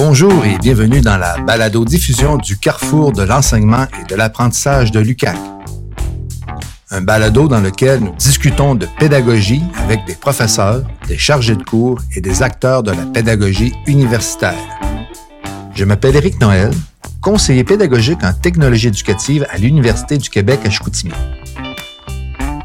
Bonjour et bienvenue dans la balado-diffusion du carrefour de l'enseignement et de l'apprentissage de l'UCAC. Un balado dans lequel nous discutons de pédagogie avec des professeurs, des chargés de cours et des acteurs de la pédagogie universitaire. Je m'appelle Éric Noël, conseiller pédagogique en technologie éducative à l'Université du Québec à Chicoutimi.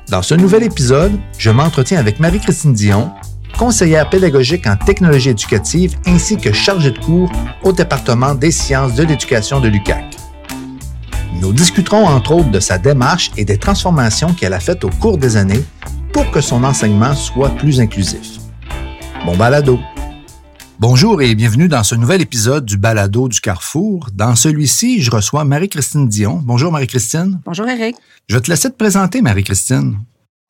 Dans ce nouvel épisode, je m'entretiens avec Marie-Christine Dion, conseillère pédagogique en technologie éducative ainsi que chargée de cours au département des sciences de l'éducation de l'UCAC. Nous discuterons entre autres de sa démarche et des transformations qu'elle a faites au cours des années pour que son enseignement soit plus inclusif. Bon balado! Bonjour et bienvenue dans ce nouvel épisode du Balado du Carrefour. Dans celui-ci, je reçois Marie-Christine Dion. Bonjour Marie-Christine. Bonjour Eric. Je vais te laisser te présenter Marie-Christine.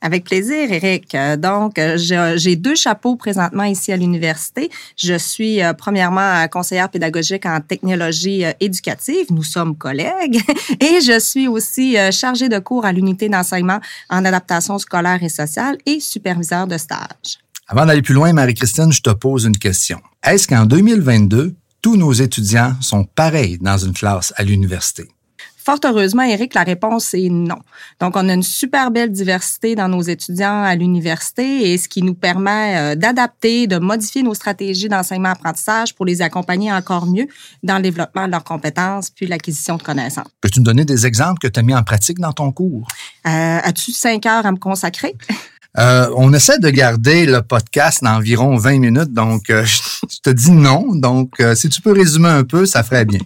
Avec plaisir, Eric. Euh, donc, euh, j'ai deux chapeaux présentement ici à l'université. Je suis euh, premièrement conseillère pédagogique en technologie éducative. Nous sommes collègues. Et je suis aussi chargée de cours à l'unité d'enseignement en adaptation scolaire et sociale et superviseur de stage. Avant d'aller plus loin, Marie-Christine, je te pose une question. Est-ce qu'en 2022, tous nos étudiants sont pareils dans une classe à l'université? Fort heureusement, Eric, la réponse est non. Donc, on a une super belle diversité dans nos étudiants à l'université et ce qui nous permet euh, d'adapter, de modifier nos stratégies d'enseignement-apprentissage pour les accompagner encore mieux dans le développement de leurs compétences puis l'acquisition de connaissances. Peux-tu nous donner des exemples que tu as mis en pratique dans ton cours? Euh, As-tu cinq heures à me consacrer? Euh, on essaie de garder le podcast d'environ 20 minutes, donc euh, je te dis non. Donc, euh, si tu peux résumer un peu, ça ferait bien.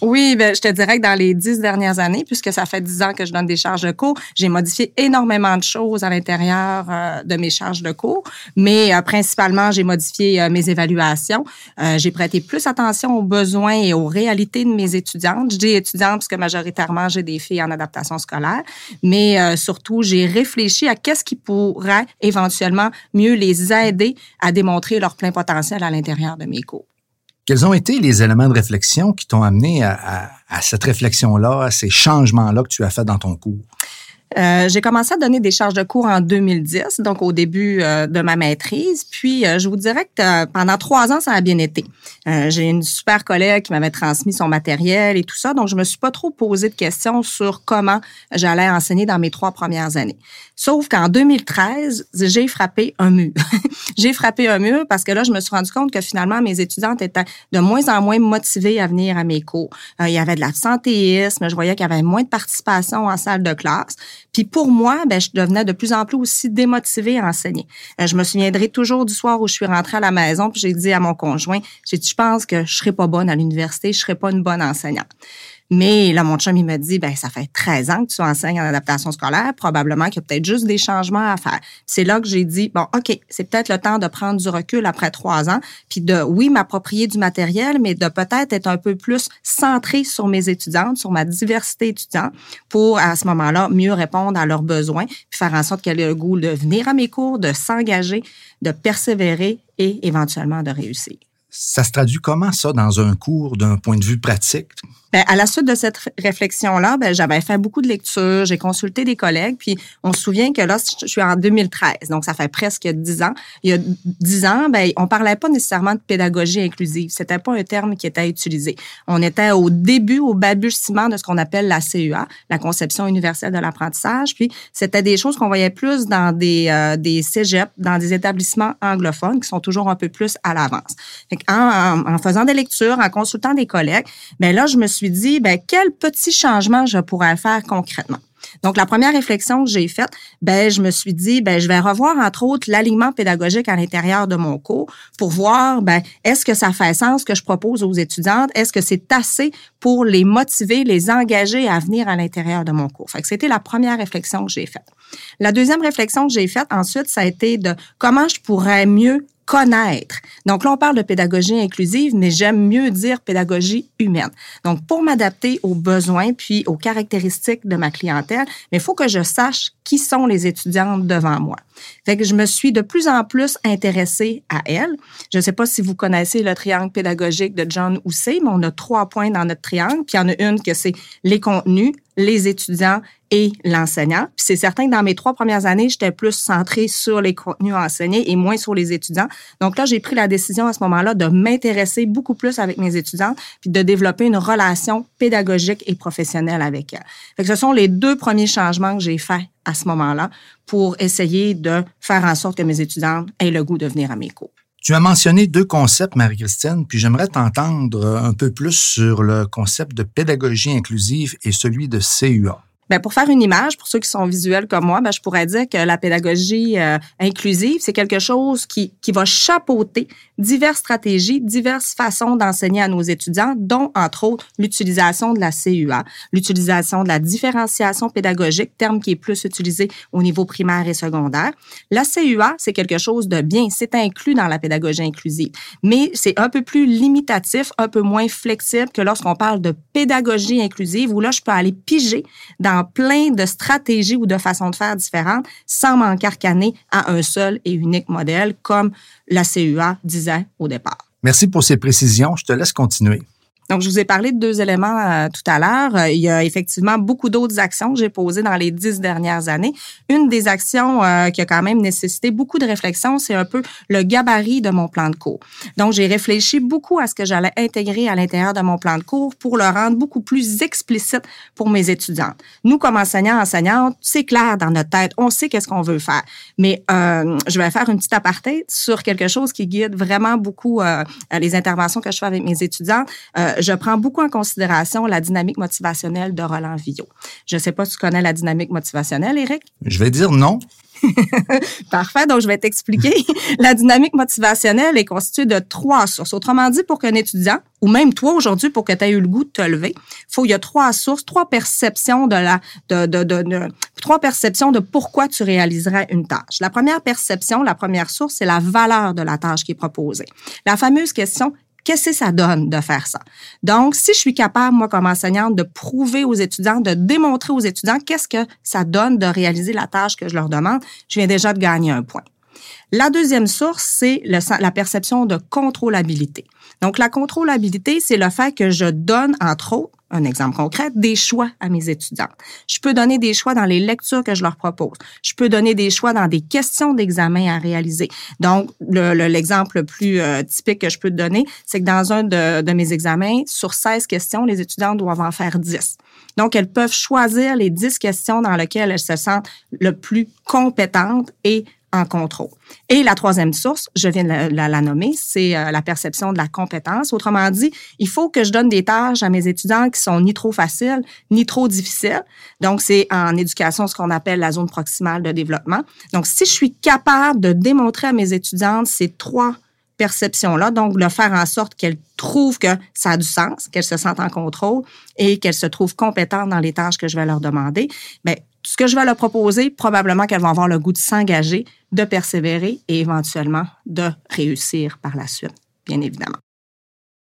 Oui, ben, je te dirais que dans les dix dernières années, puisque ça fait dix ans que je donne des charges de cours, j'ai modifié énormément de choses à l'intérieur de mes charges de cours, mais principalement, j'ai modifié mes évaluations. j'ai prêté plus attention aux besoins et aux réalités de mes étudiantes. Je dis étudiantes parce que majoritairement, j'ai des filles en adaptation scolaire, mais surtout, j'ai réfléchi à qu'est-ce qui pourrait éventuellement mieux les aider à démontrer leur plein potentiel à l'intérieur de mes cours. Quels ont été les éléments de réflexion qui t'ont amené à, à cette réflexion-là, à ces changements-là que tu as fait dans ton cours? Euh, j'ai commencé à donner des charges de cours en 2010, donc au début euh, de ma maîtrise. Puis, euh, je vous dirais que pendant trois ans, ça a bien été. j'ai une super collègue qui m'avait transmis son matériel et tout ça, donc je me suis pas trop posé de questions sur comment j'allais enseigner dans mes trois premières années. Sauf qu'en 2013, j'ai frappé un mur. j'ai frappé un mur parce que là, je me suis rendu compte que finalement, mes étudiantes étaient de moins en moins motivées à venir à mes cours. il y avait de l'absentéisme, je voyais qu'il y avait moins de participation en salle de classe. Puis pour moi, ben, je devenais de plus en plus aussi démotivée à enseigner. Euh, je me souviendrai toujours du soir où je suis rentrée à la maison, puis j'ai dit à mon conjoint, j'ai dit, je pense que je serai pas bonne à l'université, je serai pas une bonne enseignante. Mais là, mon chum, il me dit, ben ça fait 13 ans que tu enseignes en adaptation scolaire, probablement qu'il y a peut-être juste des changements à faire. C'est là que j'ai dit, bon, OK, c'est peut-être le temps de prendre du recul après trois ans, puis de, oui, m'approprier du matériel, mais de peut-être être un peu plus centré sur mes étudiantes, sur ma diversité étudiante, pour, à ce moment-là, mieux répondre à leurs besoins, puis faire en sorte qu'elle ait le goût de venir à mes cours, de s'engager, de persévérer et éventuellement de réussir. Ça se traduit comment ça dans un cours d'un point de vue pratique? Bien, à la suite de cette réflexion-là, ben, j'avais fait beaucoup de lectures, j'ai consulté des collègues, puis on se souvient que là, je suis en 2013, donc ça fait presque dix ans. Il y a dix ans, ben, on parlait pas nécessairement de pédagogie inclusive. C'était pas un terme qui était utilisé. On était au début, au balbutiement de ce qu'on appelle la CEA, la conception universelle de l'apprentissage, puis c'était des choses qu'on voyait plus dans des, euh, des cégeps, dans des établissements anglophones qui sont toujours un peu plus à l'avance. En, en, faisant des lectures, en consultant des collègues, ben là, je me suis suis dit, ben, quel petit changement je pourrais faire concrètement? Donc, la première réflexion que j'ai faite, ben, je me suis dit, ben, je vais revoir, entre autres, l'alignement pédagogique à l'intérieur de mon cours pour voir, ben, est-ce que ça fait sens que je propose aux étudiantes? Est-ce que c'est assez pour les motiver, les engager à venir à l'intérieur de mon cours? Fait c'était la première réflexion que j'ai faite. La deuxième réflexion que j'ai faite ensuite, ça a été de comment je pourrais mieux connaître. Donc là, on parle de pédagogie inclusive, mais j'aime mieux dire pédagogie humaine. Donc, pour m'adapter aux besoins puis aux caractéristiques de ma clientèle, il faut que je sache qui sont les étudiantes devant moi. Fait que je me suis de plus en plus intéressée à elle. Je ne sais pas si vous connaissez le triangle pédagogique de John Housset, mais on a trois points dans notre triangle. Puis il y en a une que c'est les contenus, les étudiants et l'enseignant. Puis c'est certain que dans mes trois premières années, j'étais plus centrée sur les contenus enseignés et moins sur les étudiants. Donc là, j'ai pris la décision à ce moment-là de m'intéresser beaucoup plus avec mes étudiants puis de développer une relation pédagogique et professionnelle avec elles. Fait que ce sont les deux premiers changements que j'ai faits à ce moment-là pour essayer de faire en sorte que mes étudiants aient le goût de venir à mes cours. Tu as mentionné deux concepts, Marie-Christine, puis j'aimerais t'entendre un peu plus sur le concept de pédagogie inclusive et celui de CUA. Bien, pour faire une image, pour ceux qui sont visuels comme moi, ben, je pourrais dire que la pédagogie euh, inclusive, c'est quelque chose qui, qui va chapeauter diverses stratégies, diverses façons d'enseigner à nos étudiants, dont, entre autres, l'utilisation de la CUA, l'utilisation de la différenciation pédagogique, terme qui est plus utilisé au niveau primaire et secondaire. La CUA, c'est quelque chose de bien, c'est inclus dans la pédagogie inclusive, mais c'est un peu plus limitatif, un peu moins flexible que lorsqu'on parle de pédagogie inclusive, où là, je peux aller piger dans plein de stratégies ou de façons de faire différentes sans m'encarcaner à un seul et unique modèle comme la CUA disait au départ. Merci pour ces précisions. Je te laisse continuer. Donc, je vous ai parlé de deux éléments euh, tout à l'heure. Euh, il y a effectivement beaucoup d'autres actions que j'ai posées dans les dix dernières années. Une des actions euh, qui a quand même nécessité beaucoup de réflexion, c'est un peu le gabarit de mon plan de cours. Donc, j'ai réfléchi beaucoup à ce que j'allais intégrer à l'intérieur de mon plan de cours pour le rendre beaucoup plus explicite pour mes étudiants. Nous, comme enseignants, enseignantes, c'est clair dans notre tête, on sait qu'est-ce qu'on veut faire. Mais euh, je vais faire une petite aparté sur quelque chose qui guide vraiment beaucoup euh, les interventions que je fais avec mes étudiants je prends beaucoup en considération la dynamique motivationnelle de Roland Villot. Je ne sais pas si tu connais la dynamique motivationnelle, Eric. Je vais dire non. Parfait, donc je vais t'expliquer. la dynamique motivationnelle est constituée de trois sources. Autrement dit, pour qu'un étudiant, ou même toi aujourd'hui, pour que tu aies eu le goût de te lever, faut, il y a trois sources, trois perceptions de la, de, de, de, trois perceptions de pourquoi tu réaliserais une tâche. La première perception, la première source, c'est la valeur de la tâche qui est proposée. La fameuse question, qu'est-ce que ça donne de faire ça? Donc, si je suis capable, moi, comme enseignante, de prouver aux étudiants, de démontrer aux étudiants qu'est-ce que ça donne de réaliser la tâche que je leur demande, je viens déjà de gagner un point. La deuxième source, c'est la perception de contrôlabilité. Donc, la contrôlabilité, c'est le fait que je donne, entre autres, un exemple concret, des choix à mes étudiants. Je peux donner des choix dans les lectures que je leur propose. Je peux donner des choix dans des questions d'examen à réaliser. Donc, l'exemple le, plus euh, typique que je peux te donner, c'est que dans un de, mes examens, sur 16 questions, les étudiants doivent en faire 10. Donc, elles peuvent choisir les 10 questions dans lesquelles elles se sentent le plus compétentes et en contrôle. Et la troisième source, je viens de la, nommer, c'est euh, la perception de la compétence. Autrement dit, il faut que je donne des tâches à mes étudiants qui sont ni trop faciles, ni trop difficiles. Donc, c'est en éducation ce qu'on appelle la zone proximale de développement. Donc, si je suis capable de démontrer à mes étudiantes ces trois perceptions-là, donc de faire en sorte qu'elles trouvent que ça a du sens, qu'elles se sentent en contrôle et qu'elles se trouvent compétentes dans les tâches que je vais leur demander, bien, ce que je vais leur proposer, probablement qu'elles vont avoir le goût de s'engager, de persévérer et éventuellement de réussir par la suite, bien évidemment.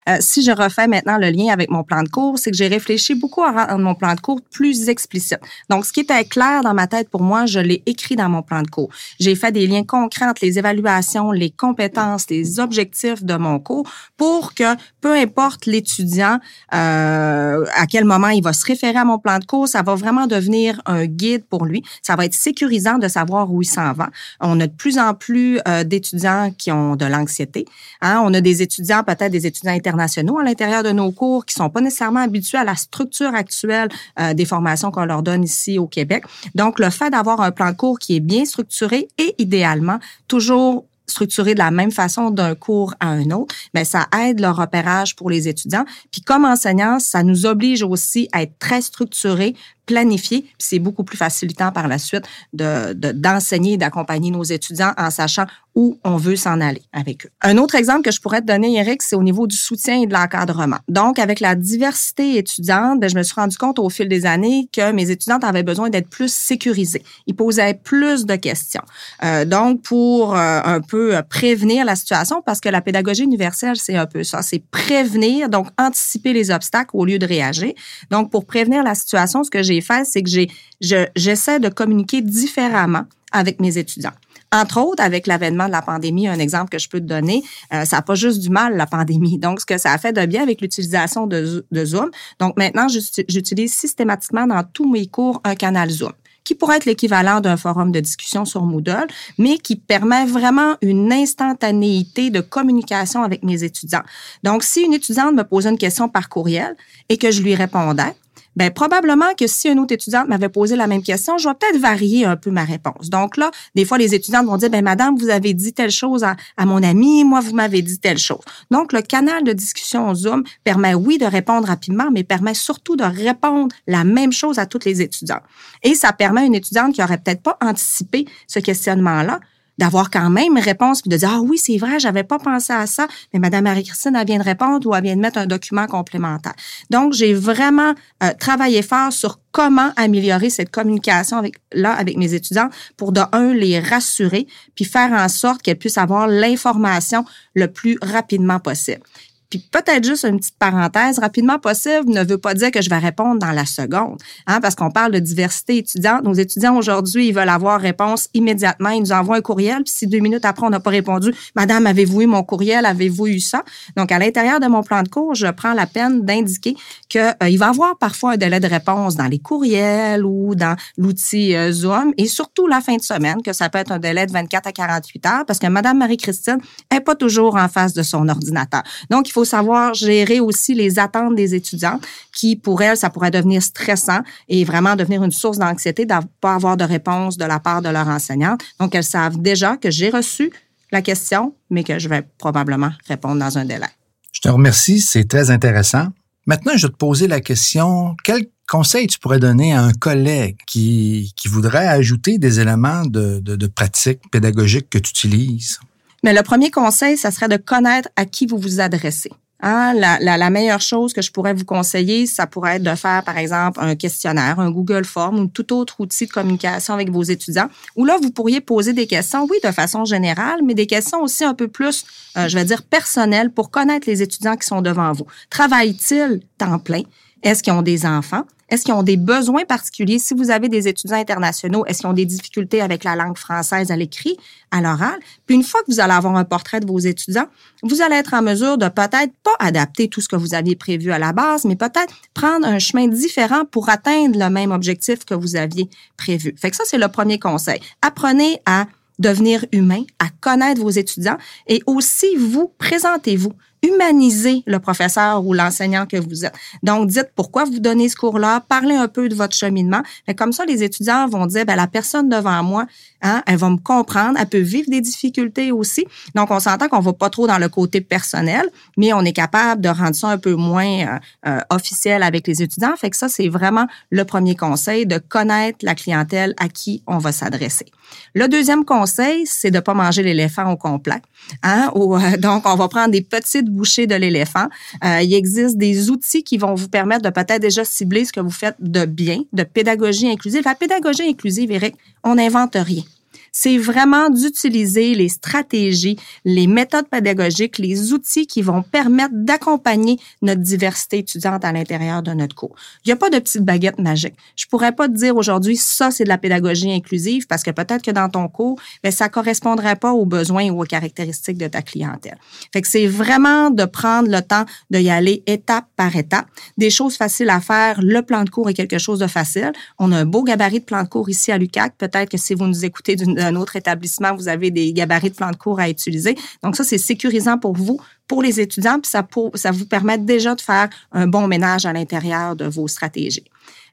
Euh, si je refais maintenant le lien avec mon plan de cours, c'est que j'ai réfléchi beaucoup à rendre mon plan de cours plus explicite. Donc, ce qui était clair dans ma tête pour moi, je l'ai écrit dans mon plan de cours. J'ai fait des liens concrets entre les évaluations, les compétences, les objectifs de mon cours pour que, peu importe l'étudiant, euh, à quel moment il va se référer à mon plan de cours, ça va vraiment devenir un guide pour lui. Ça va être sécurisant de savoir où il s'en va. On a de plus en plus euh, d'étudiants qui ont de l'anxiété. Hein? On a des étudiants, peut-être des étudiants à l'intérieur de nos cours qui sont pas nécessairement habitués à la structure actuelle euh, des formations qu'on leur donne ici au Québec. Donc, le fait d'avoir un plan de cours qui est bien structuré et idéalement toujours structuré de la même façon d'un cours à un autre, mais ça aide le repérage pour les étudiants. Puis comme enseignants, ça nous oblige aussi à être très structuré, planifié, puis c'est beaucoup plus facilitant par la suite de d'enseigner et d'accompagner nos étudiants en sachant où on veut s'en aller avec eux. Un autre exemple que je pourrais te donner, Eric, c'est au niveau du soutien et de l'encadrement. Donc, avec la diversité étudiante, ben, je me suis rendu compte au fil des années que mes étudiantes avaient besoin d'être plus sécurisées. Ils posaient plus de questions. Euh, donc, pour euh, un peu prévenir la situation, parce que la pédagogie universelle, c'est un peu ça, c'est prévenir, donc anticiper les obstacles au lieu de réagir. Donc, pour prévenir la situation, ce que j'ai fait, c'est que j'ai, je, j'essaie de communiquer différemment avec mes étudiants. entre autres, avec l'avènement de la pandémie, un exemple que je peux te donner, euh, ça n'a pas juste du mal, la pandémie. Donc, ce que ça a fait de bien avec l'utilisation de, de Zoom. Donc, maintenant, j'utilise systématiquement dans tous mes cours un canal Zoom qui pourrait être l'équivalent d'un forum de discussion sur Moodle, mais qui permet vraiment une instantanéité de communication avec mes étudiants. Donc, si une étudiante me posait une question par courriel et que je lui répondais, ben probablement que si une autre étudiante m'avait posé la même question, je vais peut-être varier un peu ma réponse. Donc là, des fois, les étudiantes vont dire, ben madame, vous avez dit telle chose à, à mon ami, moi, vous m'avez dit telle chose. Donc, le canal de discussion Zoom permet, oui, de répondre rapidement, mais permet surtout de répondre la même chose à toutes les étudiants. Et ça permet à une étudiante qui aurait peut-être pas anticipé ce questionnement-là d'avoir quand même une réponse puis de dire ah oui c'est vrai j'avais pas pensé à ça. Mais madame Marie-Christine elle vient de répondre ou elle vient de mettre un document complémentaire. Donc j'ai vraiment euh, travaillé fort sur comment améliorer cette communication avec là avec mes étudiants pour de un les rassurer puis faire en sorte qu'elles puissent avoir l'information le plus rapidement possible puis peut-être juste une petite parenthèse, rapidement possible ne veut pas dire que je vais répondre dans la seconde, hein, parce qu'on parle de diversité étudiante. Nos étudiants aujourd'hui, ils veulent avoir réponse immédiatement. Ils nous envoient un courriel, puis si deux minutes après, on n'a pas répondu, Madame, avez-vous eu mon courriel? Avez-vous eu ça? Donc, à l'intérieur de mon plan de cours, je prends la peine d'indiquer qu'il euh, va y avoir parfois un délai de réponse dans les courriels ou dans l'outil euh, Zoom, et surtout la fin de semaine, que ça peut être un délai de 24 à 48 heures, parce que Madame Marie-Christine n'est pas toujours en face de son ordinateur. Donc, il faut savoir gérer aussi les attentes des étudiants qui, pour elles, ça pourrait devenir stressant et vraiment devenir une source d'anxiété de pas avoir de réponse de la part de leur enseignante. Donc, elles savent déjà que j'ai reçu la question, mais que je vais probablement répondre dans un délai. Je te remercie, c'est très intéressant. Maintenant, je vais te poser la question, quel conseil tu pourrais donner à un collègue qui, qui voudrait ajouter des éléments de, de, de pratique pédagogique que tu utilises? Mais le premier conseil, ça serait de connaître à qui vous vous adressez. Hein, la, la, meilleure chose que je pourrais vous conseiller, ça pourrait être de faire, par exemple, un questionnaire, un Google Form ou tout autre outil de communication avec vos étudiants, où là, vous pourriez poser des questions, oui, de façon générale, mais des questions aussi un peu plus, euh, je vais dire, personnelles pour connaître les étudiants qui sont devant vous. Travaillent-ils temps plein? Est-ce qu'ils ont des enfants? Est-ce qu'ils ont des besoins particuliers? Si vous avez des étudiants internationaux, est-ce qu'ils ont des difficultés avec la langue française à l'écrit, à l'oral? Puis une fois que vous allez avoir un portrait de vos étudiants, vous allez être en mesure de peut-être pas adapter tout ce que vous aviez prévu à la base, mais peut-être prendre un chemin différent pour atteindre le même objectif que vous aviez prévu. Fait que ça, c'est le premier conseil. Apprenez à devenir humain, à connaître vos étudiants et aussi vous, présentez-vous humaniser le professeur ou l'enseignant que vous êtes. Donc, dites pourquoi vous donnez ce cours-là, parlez un peu de votre cheminement. Mais comme ça, les étudiants vont dire, ben, la personne devant moi, hein, elle va me comprendre, elle peut vivre des difficultés aussi. Donc, on s'entend qu'on va pas trop dans le côté personnel, mais on est capable de rendre ça un peu moins euh, euh, officiel avec les étudiants. Fait que ça, c'est vraiment le premier conseil, de connaître la clientèle à qui on va s'adresser. Le deuxième conseil, c'est de pas manger l'éléphant au complet. Hein, euh, donc, on va prendre des petites bouchées de l'éléphant. Euh, il existe des outils qui vont vous permettre de peut-être déjà cibler ce que vous faites de bien, de pédagogie inclusive. La pédagogie inclusive, Eric, on n'invente rien c'est vraiment d'utiliser les stratégies, les méthodes pédagogiques, les outils qui vont permettre d'accompagner notre diversité étudiante à l'intérieur de notre cours. Il n'y a pas de petite baguette magique. Je pourrais pas te dire aujourd'hui ça c'est de la pédagogie inclusive parce que peut-être que dans ton cours, ben ça correspondrait pas aux besoins ou aux caractéristiques de ta clientèle. Fait que c'est vraiment de prendre le temps de y aller étape par étape. Des choses faciles à faire, le plan de cours est quelque chose de facile. On a un beau gabarit de plan de cours ici à l'UCAC. Peut-être que si vous nous écoutez d'une un autre établissement, vous avez des gabarits de plan de cours à utiliser. Donc ça, c'est sécurisant pour vous, pour les étudiants, puis ça vous permet déjà de faire un bon ménage à l'intérieur de vos stratégies.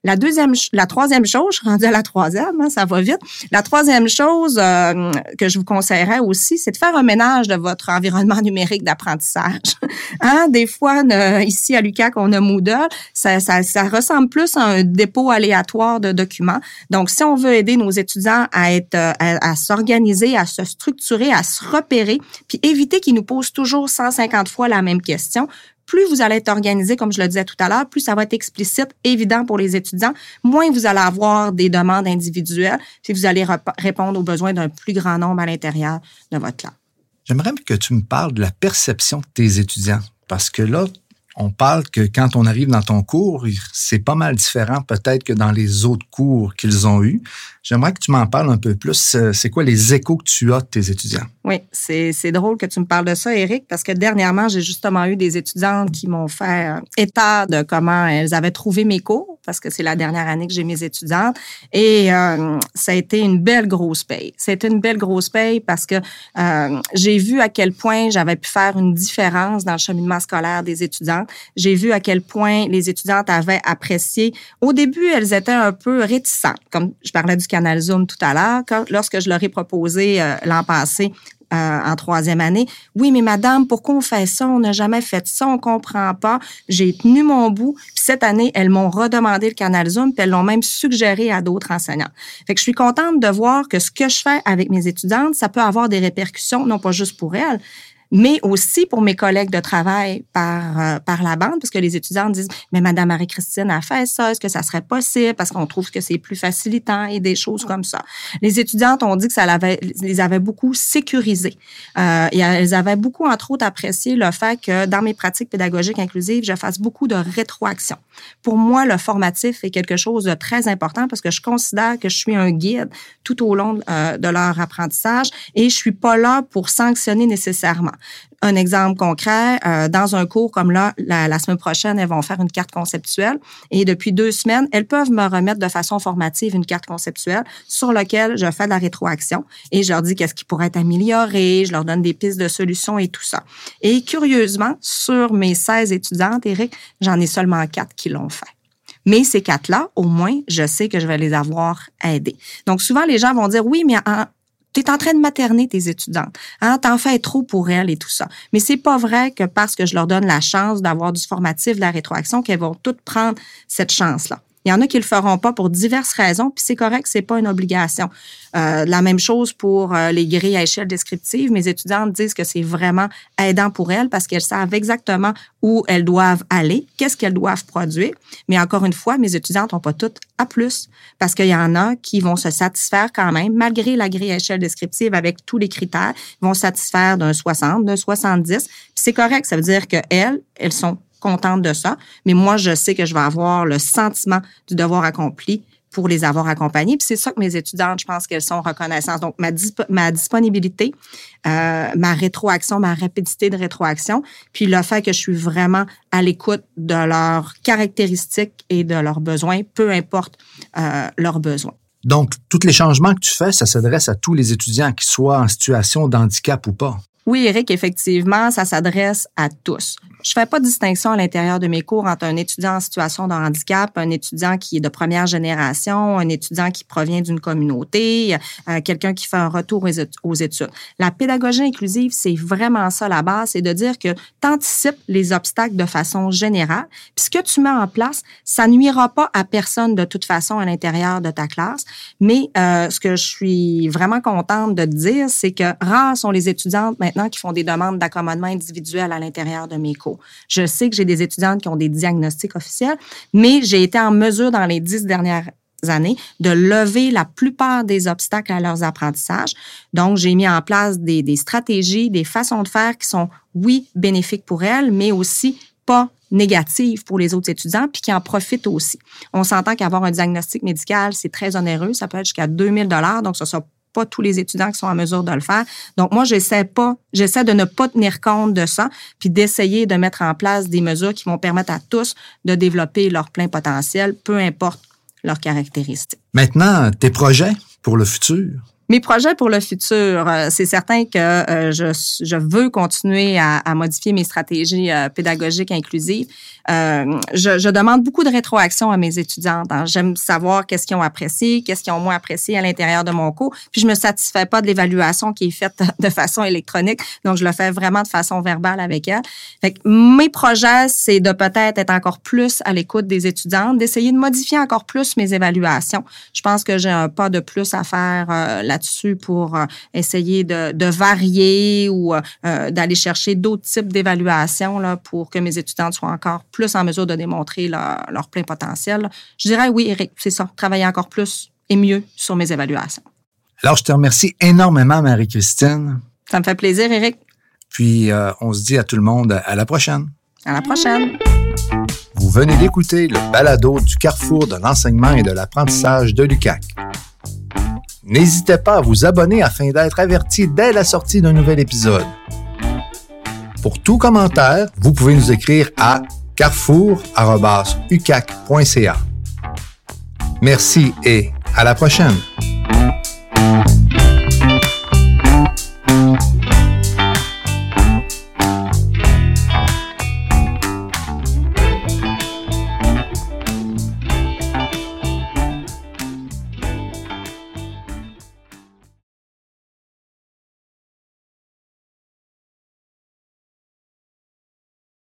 La deuxième, la troisième chose, je suis à la troisième, hein, ça va vite. La troisième chose euh, que je vous conseillerais aussi, c'est de faire un ménage de votre environnement numérique d'apprentissage. hein, des fois, ici à l'UQAC, on a Moodle, ça, ça, ça, ressemble plus à un dépôt aléatoire de documents. Donc, si on veut aider nos étudiants à être, à, à s'organiser, à se structurer, à se repérer, puis éviter qu'ils nous posent toujours 150 fois la même question, plus vous allez être organisé, comme je le disais tout à l'heure, plus ça va être explicite, évident pour les étudiants, moins vous allez avoir des demandes individuelles, puis vous allez répondre aux besoins d'un plus grand nombre à l'intérieur de votre classe. J'aimerais que tu me parles de la perception de tes étudiants, parce que là, on parle que quand on arrive dans ton cours, c'est pas mal différent peut-être que dans les autres cours qu'ils ont eus. J'aimerais que tu m'en parles un peu plus. Euh, c'est quoi les échos que tu as de tes étudiants? Oui, c'est drôle que tu me parles de ça, Eric, parce que dernièrement, j'ai justement eu des étudiantes qui m'ont fait euh, état de comment elles avaient trouvé mes cours, parce que c'est la dernière année que j'ai mes étudiantes. Et euh, ça a été une belle grosse paye. C'était une belle grosse paye parce que j'ai vu à quel point j'avais pu faire une différence dans le cheminement scolaire des étudiants. J'ai vu à quel point les étudiantes avaient apprécié. Au début, elles étaient un peu réticentes, comme je parlais du Canal Zoom tout à l'heure, lorsque je leur ai proposé euh, l'an passé euh, en troisième année. Oui, mais madame, pourquoi on fait ça? On n'a jamais fait ça, on comprend pas. J'ai tenu mon bout. Cette année, elles m'ont redemandé le canal Zoom, puis elles l'ont même suggéré à d'autres enseignants. Je suis contente de voir que ce que je fais avec mes étudiantes, ça peut avoir des répercussions, non pas juste pour elles, mais aussi pour mes collègues de travail par, euh, par la bande, parce que les étudiants disent, mais Madame Marie-Christine a fait ça, est-ce que ça serait possible? Parce qu'on trouve que c'est plus facilitant et des choses comme ça. Les étudiantes ont dit que ça les avait beaucoup sécurisées. Euh, et elles avaient beaucoup, entre autres, apprécié le fait que dans mes pratiques pédagogiques inclusives, je fasse beaucoup de rétroaction. Pour moi, le formatif est quelque chose de très important parce que je considère que je suis un guide tout au long euh, de leur apprentissage et je suis pas là pour sanctionner nécessairement. Un exemple concret, euh, dans un cours comme là, la, semaine prochaine, elles vont faire une carte conceptuelle et depuis deux semaines, elles peuvent me remettre de façon formative une carte conceptuelle sur laquelle je fais de la rétroaction et je leur dis qu'est-ce qui pourrait être amélioré, je leur donne des pistes de solutions et tout ça. Et curieusement, sur mes 16 étudiantes, Eric, j'en ai seulement quatre qui l'ont fait. Mais ces quatre-là, au moins, je sais que je vais les avoir aidés. Donc, souvent, les gens vont dire, oui, mais en, tu es en train de materner tes étudiantes. Hein, t'en fais trop pour elles et tout ça. Mais c'est pas vrai que parce que je leur donne la chance d'avoir du formatif, de la rétroaction, qu'elles vont toutes prendre cette chance-là. Il y en a qui le feront pas pour diverses raisons, puis c'est correct, c'est pas une obligation. Euh, la même chose pour euh, les grilles à échelle descriptive. Mes étudiantes disent que c'est vraiment aidant pour elles parce qu'elles savent exactement où elles doivent aller, qu'est-ce qu'elles doivent produire. Mais encore une fois, mes étudiantes n'ont pas toutes à plus parce qu'il y en a qui vont se satisfaire quand même, malgré la grille à échelle descriptive avec tous les critères, vont satisfaire d'un 60, d'un 70. C'est correct, ça veut dire qu'elles, elles sont contente de ça, mais moi, je sais que je vais avoir le sentiment du devoir accompli pour les avoir accompagnés. Puis c'est ça que mes étudiantes, je pense qu'elles sont reconnaissantes. Donc, ma, ma disponibilité, euh, ma rétroaction, ma rapidité de rétroaction, puis le fait que je suis vraiment à l'écoute de leurs caractéristiques et de leurs besoins, peu importe euh, leurs besoins. Donc, tous les changements que tu fais, ça s'adresse à tous les étudiants, qu'ils soient en situation d'handicap ou pas? Oui, Eric, effectivement, ça s'adresse à tous. Je fais pas de distinction à l'intérieur de mes cours entre un étudiant en situation de handicap, un étudiant qui est de première génération, un étudiant qui provient d'une communauté, euh, quelqu'un qui fait un retour aux études. La pédagogie inclusive, c'est vraiment ça la base, c'est de dire que tu anticipes les obstacles de façon générale. Puis ce que tu mets en place, ça nuira pas à personne de toute façon à l'intérieur de ta classe. Mais euh, ce que je suis vraiment contente de te dire, c'est que rares sont les étudiantes maintenant qui font des demandes d'accommodement individuel à l'intérieur de mes cours. Je sais que j'ai des étudiantes qui ont des diagnostics officiels, mais j'ai été en mesure dans les dix dernières années de lever la plupart des obstacles à leurs apprentissages. Donc, j'ai mis en place des, stratégies, des façons de faire qui sont, oui, bénéfiques pour elles, mais aussi pas négatives pour les autres étudiants, puis qui en profitent aussi. On s'entend qu'avoir un diagnostic médical, c'est très onéreux, ça peut être jusqu'à 2000 dollars, donc ça sera pas tous les étudiants qui sont en mesure de le faire. Donc moi, j'essaie pas, j'essaie de ne pas tenir compte de ça, puis d'essayer de mettre en place des mesures qui vont permettre à tous de développer leur plein potentiel, peu importe leurs caractéristiques. Maintenant, tes projets pour le futur? Mes projets pour le futur, euh, c'est certain que euh, je, je, veux continuer à, à, modifier mes stratégies euh, pédagogiques inclusives. Je, je, demande beaucoup de rétroaction à mes étudiantes. Hein. J'aime savoir qu'est-ce qu'ils ont apprécié, qu'est-ce qu'ils ont moins apprécié à l'intérieur de mon cours. Puis je me satisfais pas de l'évaluation qui est faite de façon électronique, donc je le fais vraiment de façon verbale avec elles. Fait que mes projets, c'est de peut-être être encore plus à l'écoute des étudiantes, d'essayer de modifier encore plus mes évaluations. Je pense que j'ai un pas de plus à faire là dessus pour euh, essayer de, varier ou euh, d'aller chercher d'autres types d'évaluations pour que mes étudiantes soient encore plus en mesure de démontrer leur, plein potentiel. Je dirais oui, Eric, c'est ça, travailler encore plus et mieux sur mes évaluations. Alors, je te remercie énormément, Marie-Christine. Ça me fait plaisir, Eric. Puis, euh, on se dit à tout le monde à la prochaine. À la prochaine. Vous venez d'écouter le balado du carrefour de l'enseignement et de l'apprentissage de l'UCAC. N'hésitez pas à vous abonner afin d'être averti dès la sortie d'un nouvel épisode. Pour tout commentaire, vous pouvez nous écrire à carrefour.ucac.ca. Merci et à la prochaine!